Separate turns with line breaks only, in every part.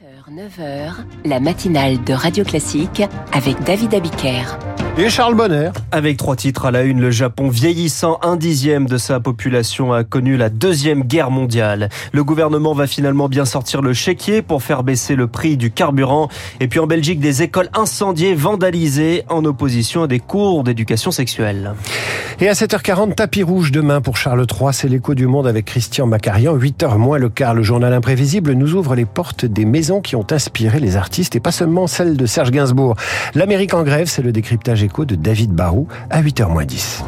7h, 9h, la matinale de Radio Classique avec David Abiker.
Et Charles Bonner.
Avec trois titres à la une, le Japon vieillissant, un dixième de sa population a connu la deuxième guerre mondiale. Le gouvernement va finalement bien sortir le chéquier pour faire baisser le prix du carburant. Et puis en Belgique, des écoles incendiées, vandalisées en opposition à des cours d'éducation sexuelle.
Et à 7h40, tapis rouge demain pour Charles III, c'est l'écho du monde avec Christian Macarian. 8h moins le quart, le journal imprévisible nous ouvre les portes des maisons qui ont inspiré les artistes et pas seulement celles de Serge Gainsbourg. L'Amérique en grève, c'est le décryptage écho de David Barou à 8h moins 10.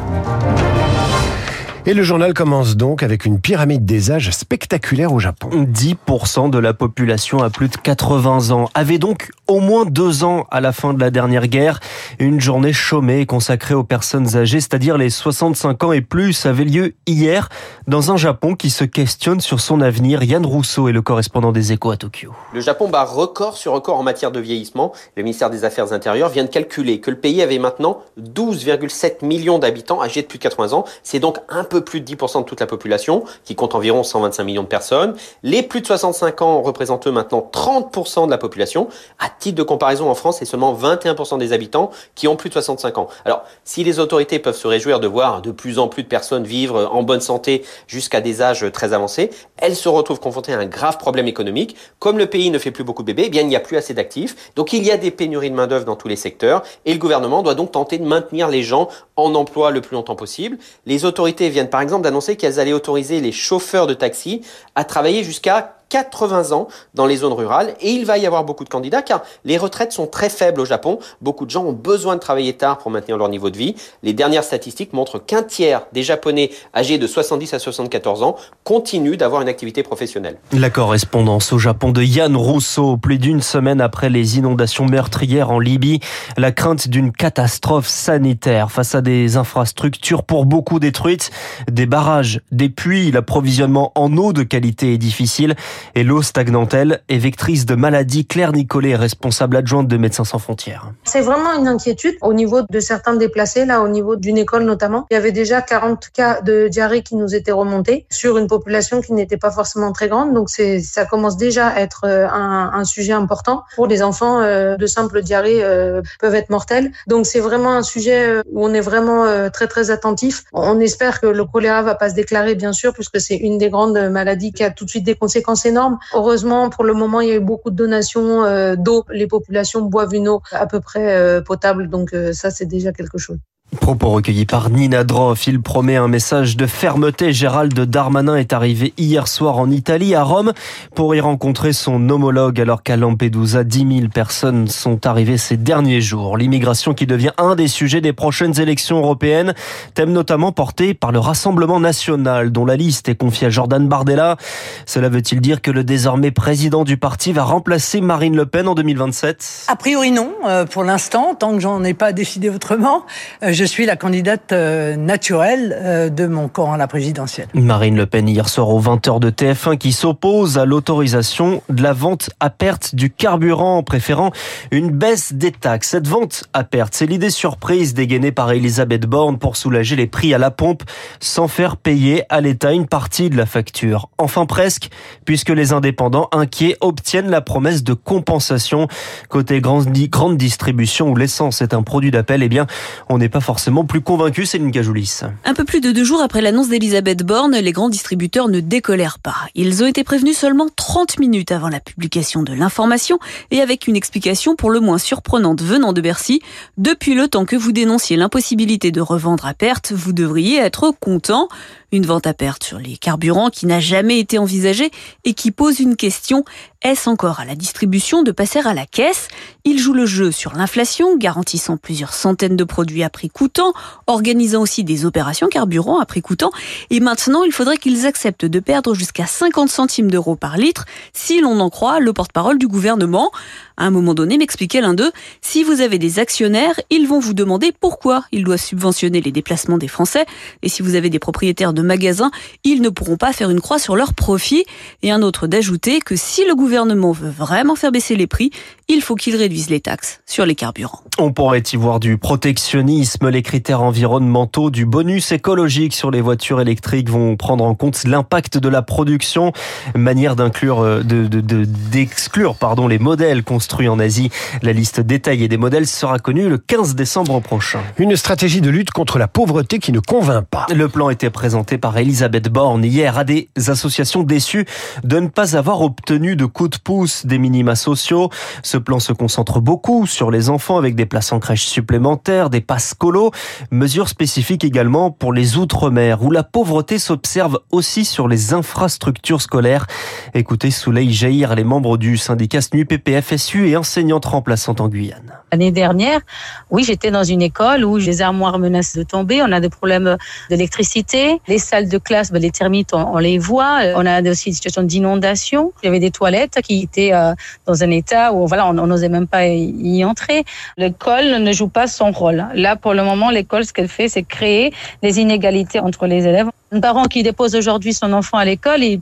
Et le journal commence donc avec une pyramide des âges spectaculaire au Japon.
10% de la population a plus de 80 ans, avait donc au moins deux ans à la fin de la dernière guerre. Une journée chômée consacrée aux personnes âgées, c'est-à-dire les 65 ans et plus, avait lieu hier dans un Japon qui se questionne sur son avenir. Yann Rousseau est le correspondant des échos à Tokyo.
Le Japon bat record sur record en matière de vieillissement. Le ministère des Affaires intérieures vient de calculer que le pays avait maintenant 12,7 millions d'habitants âgés de plus de 80 ans. C'est donc un plus de 10% de toute la population, qui compte environ 125 millions de personnes. Les plus de 65 ans représentent maintenant 30% de la population. À titre de comparaison, en France, c'est seulement 21% des habitants qui ont plus de 65 ans. Alors, si les autorités peuvent se réjouir de voir de plus en plus de personnes vivre en bonne santé jusqu'à des âges très avancés, elles se retrouvent confrontées à un grave problème économique. Comme le pays ne fait plus beaucoup de bébés, eh bien, il n'y a plus assez d'actifs. Donc, il y a des pénuries de main-d'œuvre dans tous les secteurs et le gouvernement doit donc tenter de maintenir les gens en emploi le plus longtemps possible. Les autorités viennent par exemple d'annoncer qu'elles allaient autoriser les chauffeurs de taxi à travailler jusqu'à 80 ans dans les zones rurales et il va y avoir beaucoup de candidats car les retraites sont très faibles au Japon. Beaucoup de gens ont besoin de travailler tard pour maintenir leur niveau de vie. Les dernières statistiques montrent qu'un tiers des Japonais âgés de 70 à 74 ans continuent d'avoir une activité professionnelle.
La correspondance au Japon de Yann Rousseau, plus d'une semaine après les inondations meurtrières en Libye, la crainte d'une catastrophe sanitaire face à des infrastructures pour beaucoup détruites, des barrages, des puits, l'approvisionnement en eau de qualité est difficile et l'eau stagnante, elle, est vectrice de maladies. Claire Nicolet responsable adjointe de Médecins sans frontières.
C'est vraiment une inquiétude au niveau de certains déplacés, là, au niveau d'une école notamment. Il y avait déjà 40 cas de diarrhée qui nous étaient remontés sur une population qui n'était pas forcément très grande. Donc, ça commence déjà à être euh, un, sujet important. Pour les enfants, euh, de simples diarrhées euh, peuvent être mortelles. Donc, c'est vraiment un sujet où on est vraiment très, très attentif. On espère que le choléra va pas se déclarer, bien sûr, puisque c'est une des grandes maladies qui a tout de suite des conséquences Heureusement, pour le moment, il y a eu beaucoup de donations euh, d'eau. Les populations boivent une eau à peu près euh, potable, donc euh, ça, c'est déjà quelque chose.
Propos recueillis par Nina Droff. Il promet un message de fermeté. Gérald Darmanin est arrivé hier soir en Italie, à Rome, pour y rencontrer son homologue, alors qu'à Lampedusa, 10 000 personnes sont arrivées ces derniers jours. L'immigration qui devient un des sujets des prochaines élections européennes, thème notamment porté par le Rassemblement national, dont la liste est confiée à Jordan Bardella. Cela veut-il dire que le désormais président du parti va remplacer Marine Le Pen en 2027
A priori non, euh, pour l'instant, tant que j'en ai pas décidé autrement. Je je suis la candidate euh, naturelle euh, de mon camp à la présidentielle.
Marine Le Pen hier soir aux 20h de TF1 qui s'oppose à l'autorisation de la vente à perte du carburant, préférant une baisse des taxes. Cette vente à perte, c'est l'idée surprise dégainée par Elisabeth Borne pour soulager les prix à la pompe sans faire payer à l'État une partie de la facture. Enfin presque, puisque les indépendants inquiets obtiennent la promesse de compensation. Côté grande, grande distribution où l'essence est un produit d'appel, eh bien, on n'est pas forcément forcément plus convaincu, Céline Gajoulis.
Un peu plus de deux jours après l'annonce d'Elisabeth Borne, les grands distributeurs ne décollèrent pas. Ils ont été prévenus seulement 30 minutes avant la publication de l'information et avec une explication pour le moins surprenante venant de Bercy. Depuis le temps que vous dénonciez l'impossibilité de revendre à perte, vous devriez être content. Une vente à perte sur les carburants qui n'a jamais été envisagée et qui pose une question. Est-ce encore à la distribution de passer à la caisse? Il joue le jeu sur l'inflation, garantissant plusieurs centaines de produits à prix coûtant, organisant aussi des opérations carburant à prix coûtant. Et maintenant, il faudrait qu'ils acceptent de perdre jusqu'à 50 centimes d'euros par litre, si l'on en croit le porte-parole du gouvernement. À un moment donné, m'expliquait l'un d'eux, si vous avez des actionnaires, ils vont vous demander pourquoi ils doivent subventionner les déplacements des Français. Et si vous avez des propriétaires de magasins, ils ne pourront pas faire une croix sur leur profit. Et un autre d'ajouter que si le gouvernement veut vraiment faire baisser les prix, il faut qu'il réduise les taxes sur les carburants.
On pourrait y voir du protectionnisme, les critères environnementaux, du bonus écologique sur les voitures électriques vont prendre en compte l'impact de la production, manière d'inclure, euh, de, d'exclure, pardon, les modèles construits en Asie. La liste détaillée des modèles sera connue le 15 décembre prochain.
Une stratégie de lutte contre la pauvreté qui ne convainc pas.
Le plan était présenté par Elisabeth Borne hier à des associations déçues de ne pas avoir obtenu de coup de pouce des minima sociaux. Ce plan se concentre beaucoup sur les enfants avec des places en crèche supplémentaires, des passes colo, mesures spécifiques également pour les outre-mer où la pauvreté s'observe aussi sur les infrastructures scolaires. Écoutez Souley Jaïr, les membres du syndicat SNU Et enseignante remplaçante en Guyane.
L'année dernière, oui, j'étais dans une école où les armoires menacent de tomber. On a des problèmes d'électricité. Les salles de classe, ben, les termites, on, les voit. On a aussi des situations d'inondation. Il y avait des toilettes qui étaient euh, dans un état où voilà, on n'osait même pas y entrer. L'école ne joue pas son rôle. Là, pour le moment, l'école, ce qu'elle fait, c'est créer des inégalités entre les élèves. Un parent qui dépose aujourd'hui son enfant à l'école, il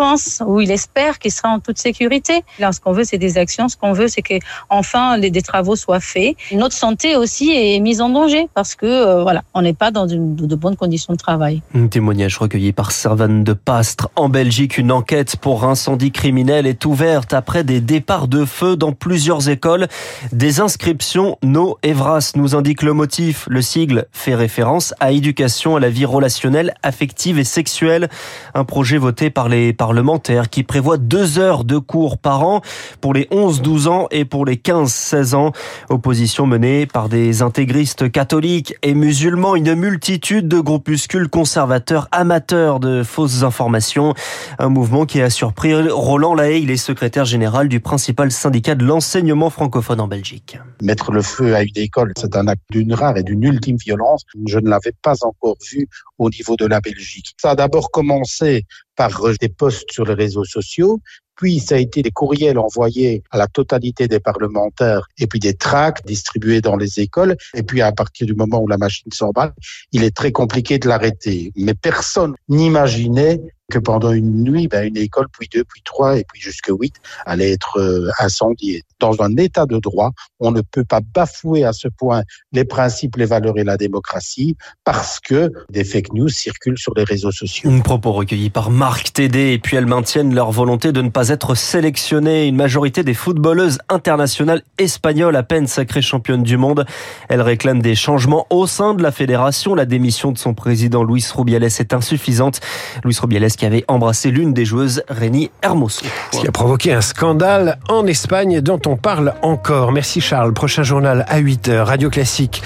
pense ou il espère qu'il sera en toute sécurité. Là, ce qu'on veut, c'est des actions. Ce qu'on veut, c'est que enfin des travaux soient faits. Notre santé aussi est mise en danger parce que euh, voilà, on n'est pas dans de bonnes conditions de travail.
Un témoignage recueilli par Servane de Pastre. En Belgique, une enquête pour incendie criminel est ouverte après des départs de feu dans plusieurs écoles. Des inscriptions No Evras nous indique le motif. Le sigle fait référence à éducation à la vie relationnelle, affective et sexuelle. Un projet voté par les par parlementaire qui prévoit deux heures de cours par an pour les 11-12 ans et pour les 15-16 ans. Opposition menée par des intégristes catholiques et musulmans, une multitude de groupuscules conservateurs amateurs de fausses informations. Un mouvement qui a surpris Roland Lahaye, il est secrétaire général du principal syndicat de l'enseignement francophone en Belgique.
Mettre le feu à une école, c'est un acte d'une rare et d'une ultime violence. Je ne l'avais pas encore vu au niveau de la Belgique. Ça a d'abord commencé par des posts sur les réseaux sociaux, puis ça a été des courriels envoyés à la totalité des parlementaires et puis des tracts distribués dans les écoles. Et puis à partir du moment où la machine s'emballe, il est très compliqué de l'arrêter. Mais personne n'imaginait que pendant une nuit, ben, une école, puis deux, puis trois, et puis jusque huit, allait être euh, incendiée. Dans un état de droit, on ne peut pas bafouer à ce point les principes, les valeurs et la démocratie parce que des fake news circulent sur les réseaux sociaux.
Un propos recueilli par Marc Tédé, et puis elles maintiennent leur volonté de ne pas être sélectionnées. Une majorité des footballeuses internationales espagnoles, à peine sacrées championnes du monde, elles réclament des changements au sein de la fédération. La démission de son président Luis Rubiales est insuffisante. Luis Rubiales qui avait embrassé l'une des joueuses, Rémi Hermoso.
Ce qui a provoqué un scandale en Espagne dont on parle encore. Merci Charles. Prochain journal à 8h, Radio Classique.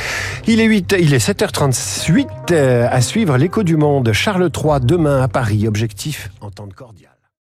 Il est 8, il est 7h38 euh, à suivre l'écho du monde. Charles III demain à Paris. Objectif, entente cordiale.